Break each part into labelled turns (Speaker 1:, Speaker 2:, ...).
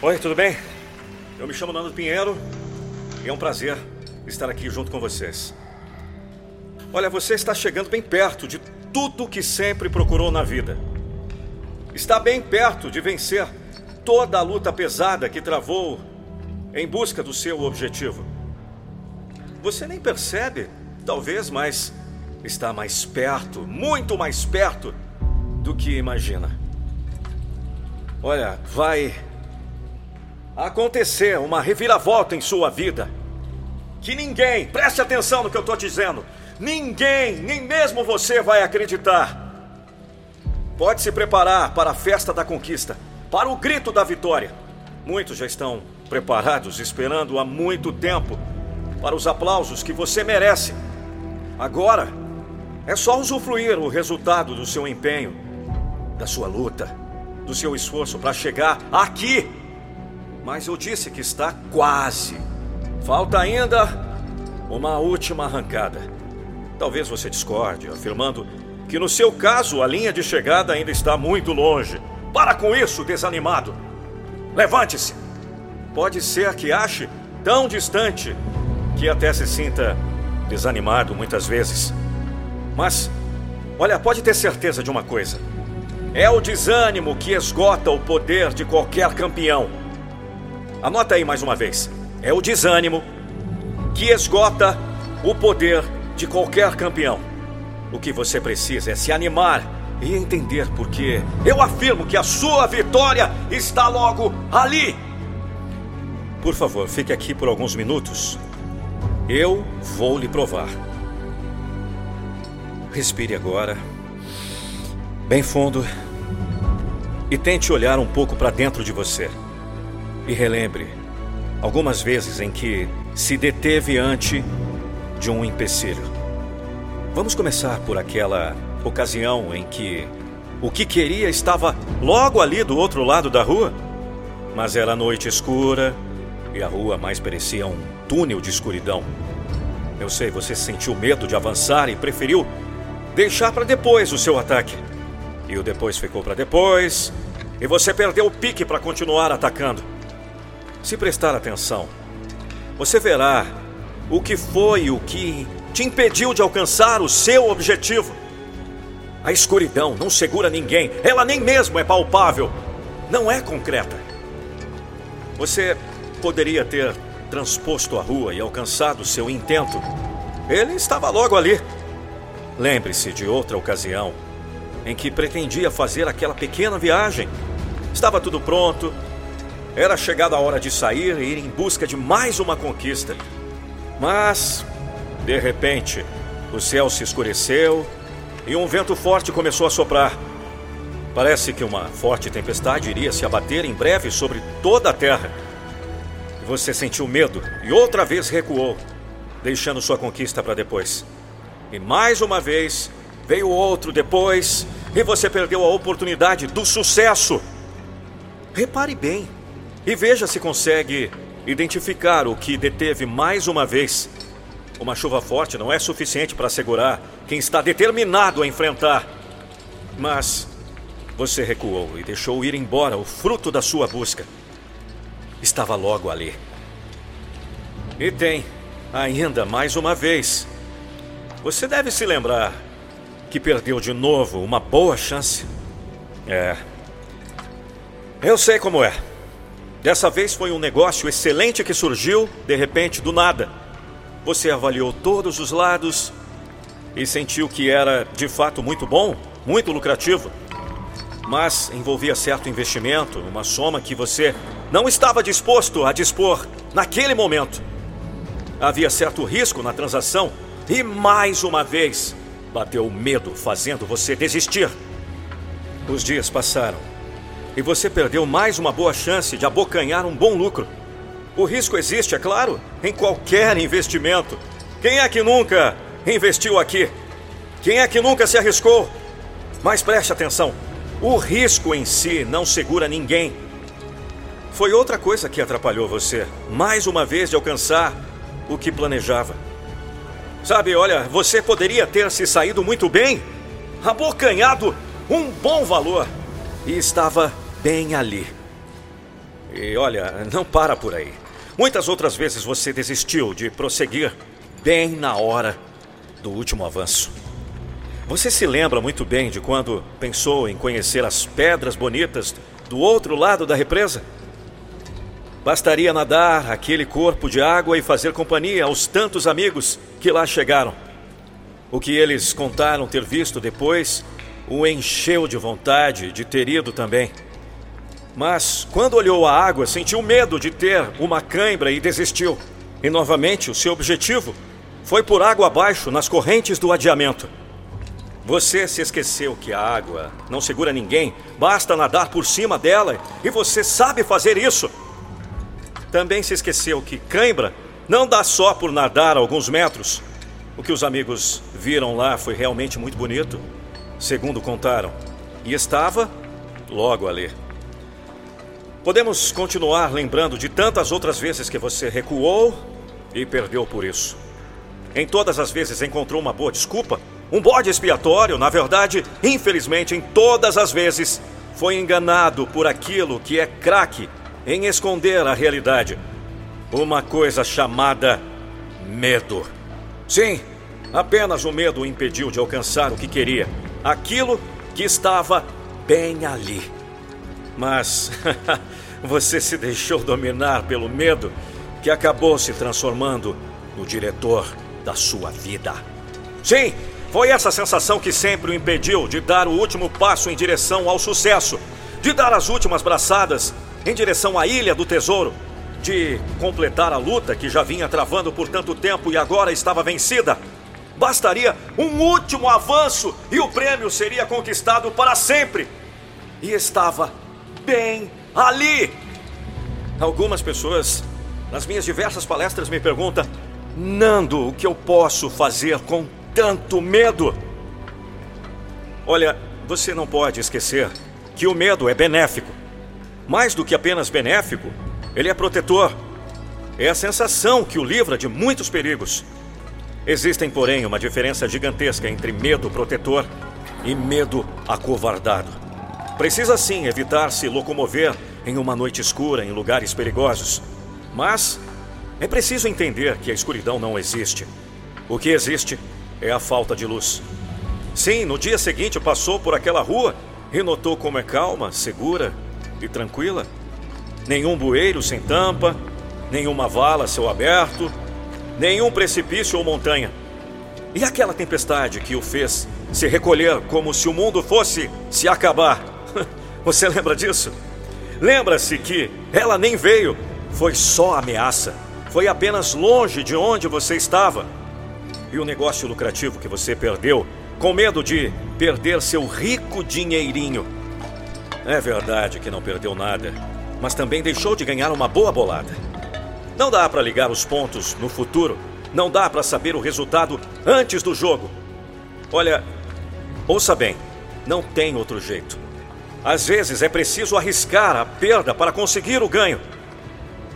Speaker 1: Oi, tudo bem? Eu me chamo Nando Pinheiro e é um prazer estar aqui junto com vocês. Olha, você está chegando bem perto de tudo que sempre procurou na vida. Está bem perto de vencer toda a luta pesada que travou em busca do seu objetivo. Você nem percebe, talvez, mas está mais perto, muito mais perto do que imagina. Olha, vai acontecer uma reviravolta em sua vida. Que ninguém, preste atenção no que eu estou dizendo, ninguém, nem mesmo você vai acreditar. Pode se preparar para a festa da conquista, para o grito da vitória. Muitos já estão preparados, esperando há muito tempo para os aplausos que você merece. Agora, é só usufruir o resultado do seu empenho, da sua luta, do seu esforço para chegar aqui. Mas eu disse que está quase. Falta ainda uma última arrancada. Talvez você discorde, afirmando que no seu caso a linha de chegada ainda está muito longe. Para com isso, desanimado. Levante-se. Pode ser que ache tão distante que até se sinta desanimado muitas vezes. Mas, olha, pode ter certeza de uma coisa: é o desânimo que esgota o poder de qualquer campeão. Anota aí mais uma vez: é o desânimo que esgota o poder de qualquer campeão. O que você precisa é se animar e entender porque eu afirmo que a sua vitória está logo ali. Por favor, fique aqui por alguns minutos. Eu vou lhe provar. Respire agora, bem fundo, e tente olhar um pouco para dentro de você. E relembre algumas vezes em que se deteve ante de um empecilho. Vamos começar por aquela ocasião em que o que queria estava logo ali do outro lado da rua, mas era noite escura e a rua mais parecia um túnel de escuridão. Eu sei, você sentiu medo de avançar e preferiu deixar para depois o seu ataque. E o depois ficou para depois, e você perdeu o pique para continuar atacando. Se prestar atenção, você verá o que foi o que te impediu de alcançar o seu objetivo. A escuridão não segura ninguém, ela nem mesmo é palpável, não é concreta. Você poderia ter transposto a rua e alcançado seu intento. Ele estava logo ali. Lembre-se de outra ocasião em que pretendia fazer aquela pequena viagem. Estava tudo pronto. Era chegada a hora de sair e ir em busca de mais uma conquista. Mas, de repente, o céu se escureceu e um vento forte começou a soprar. Parece que uma forte tempestade iria se abater em breve sobre toda a terra. Você sentiu medo e outra vez recuou, deixando sua conquista para depois. E mais uma vez veio outro depois e você perdeu a oportunidade do sucesso. Repare bem e veja se consegue identificar o que deteve mais uma vez. Uma chuva forte não é suficiente para segurar quem está determinado a enfrentar. Mas você recuou e deixou ir embora o fruto da sua busca estava logo ali. E tem, ainda mais uma vez. Você deve se lembrar que perdeu de novo uma boa chance. É. Eu sei como é. Dessa vez foi um negócio excelente que surgiu, de repente, do nada. Você avaliou todos os lados e sentiu que era de fato muito bom, muito lucrativo. Mas envolvia certo investimento, uma soma que você não estava disposto a dispor naquele momento. Havia certo risco na transação e, mais uma vez, bateu o medo, fazendo você desistir. Os dias passaram e você perdeu mais uma boa chance de abocanhar um bom lucro. O risco existe, é claro, em qualquer investimento. Quem é que nunca investiu aqui? Quem é que nunca se arriscou? Mas preste atenção: o risco em si não segura ninguém. Foi outra coisa que atrapalhou você, mais uma vez, de alcançar o que planejava. Sabe, olha, você poderia ter se saído muito bem, abocanhado um bom valor e estava bem ali. E olha, não para por aí. Muitas outras vezes você desistiu de prosseguir bem na hora do último avanço. Você se lembra muito bem de quando pensou em conhecer as pedras bonitas do outro lado da represa? Bastaria nadar aquele corpo de água e fazer companhia aos tantos amigos que lá chegaram. O que eles contaram ter visto depois o encheu de vontade de ter ido também. Mas, quando olhou a água, sentiu medo de ter uma cãibra e desistiu. E novamente, o seu objetivo foi por água abaixo nas correntes do adiamento. Você se esqueceu que a água não segura ninguém, basta nadar por cima dela e você sabe fazer isso. Também se esqueceu que cãibra não dá só por nadar alguns metros. O que os amigos viram lá foi realmente muito bonito, segundo contaram, e estava logo ali. Podemos continuar lembrando de tantas outras vezes que você recuou e perdeu por isso. Em todas as vezes encontrou uma boa desculpa, um bode expiatório, na verdade, infelizmente, em todas as vezes, foi enganado por aquilo que é craque em esconder a realidade. Uma coisa chamada medo. Sim, apenas o medo o impediu de alcançar o que queria, aquilo que estava bem ali. Mas você se deixou dominar pelo medo que acabou se transformando no diretor da sua vida. Sim, foi essa sensação que sempre o impediu de dar o último passo em direção ao sucesso, de dar as últimas braçadas em direção à Ilha do Tesouro, de completar a luta que já vinha travando por tanto tempo e agora estava vencida. Bastaria um último avanço e o prêmio seria conquistado para sempre. E estava bem ali. Algumas pessoas, nas minhas diversas palestras, me perguntam Nando, o que eu posso fazer com tanto medo? Olha, você não pode esquecer que o medo é benéfico. Mais do que apenas benéfico, ele é protetor. É a sensação que o livra de muitos perigos. Existem, porém, uma diferença gigantesca entre medo protetor e medo acovardado. Precisa sim evitar se locomover em uma noite escura em lugares perigosos. Mas é preciso entender que a escuridão não existe. O que existe é a falta de luz. Sim, no dia seguinte passou por aquela rua e notou como é calma, segura e tranquila. Nenhum bueiro sem tampa, nenhuma vala céu aberto, nenhum precipício ou montanha. E aquela tempestade que o fez se recolher como se o mundo fosse se acabar. Você lembra disso? Lembra-se que ela nem veio, foi só ameaça foi apenas longe de onde você estava. E o negócio lucrativo que você perdeu, com medo de perder seu rico dinheirinho. É verdade que não perdeu nada, mas também deixou de ganhar uma boa bolada. Não dá para ligar os pontos no futuro, não dá para saber o resultado antes do jogo. Olha, ouça bem, não tem outro jeito. Às vezes é preciso arriscar a perda para conseguir o ganho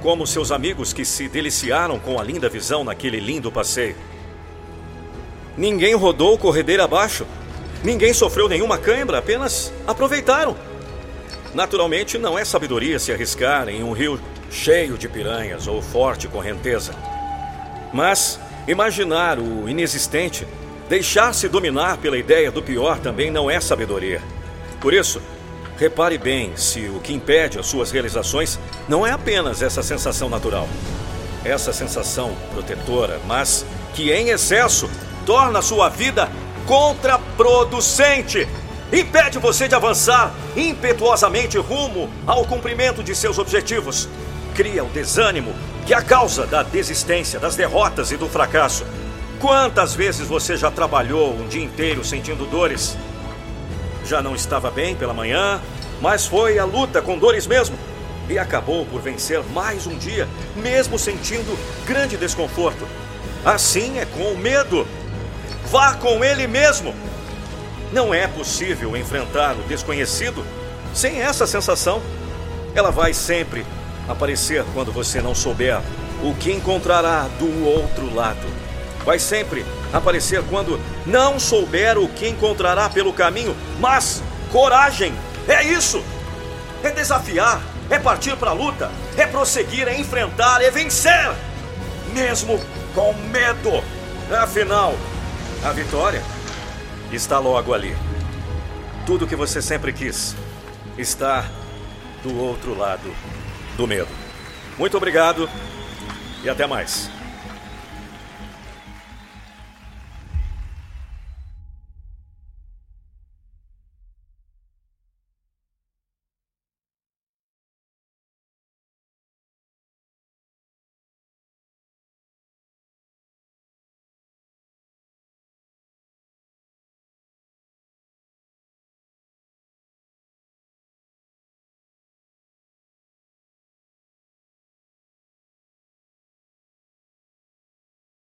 Speaker 1: como seus amigos que se deliciaram com a linda visão naquele lindo passeio. Ninguém rodou corredeira abaixo, ninguém sofreu nenhuma cãibra, apenas aproveitaram. Naturalmente, não é sabedoria se arriscar em um rio cheio de piranhas ou forte correnteza. Mas imaginar o inexistente, deixar-se dominar pela ideia do pior também não é sabedoria. Por isso, Repare bem se o que impede as suas realizações não é apenas essa sensação natural, essa sensação protetora, mas que em excesso torna a sua vida contraproducente. Impede você de avançar impetuosamente rumo ao cumprimento de seus objetivos. Cria o desânimo, que é a causa da desistência, das derrotas e do fracasso. Quantas vezes você já trabalhou um dia inteiro sentindo dores? Já não estava bem pela manhã, mas foi a luta com dores mesmo. E acabou por vencer mais um dia, mesmo sentindo grande desconforto. Assim é com o medo. Vá com ele mesmo. Não é possível enfrentar o desconhecido sem essa sensação. Ela vai sempre aparecer quando você não souber o que encontrará do outro lado. Vai sempre aparecer quando não souber o que encontrará pelo caminho, mas coragem, é isso! É desafiar é partir para a luta, é prosseguir, é enfrentar, é vencer, mesmo com medo. Afinal, a vitória está logo ali. Tudo que você sempre quis está do outro lado do medo. Muito obrigado e até mais.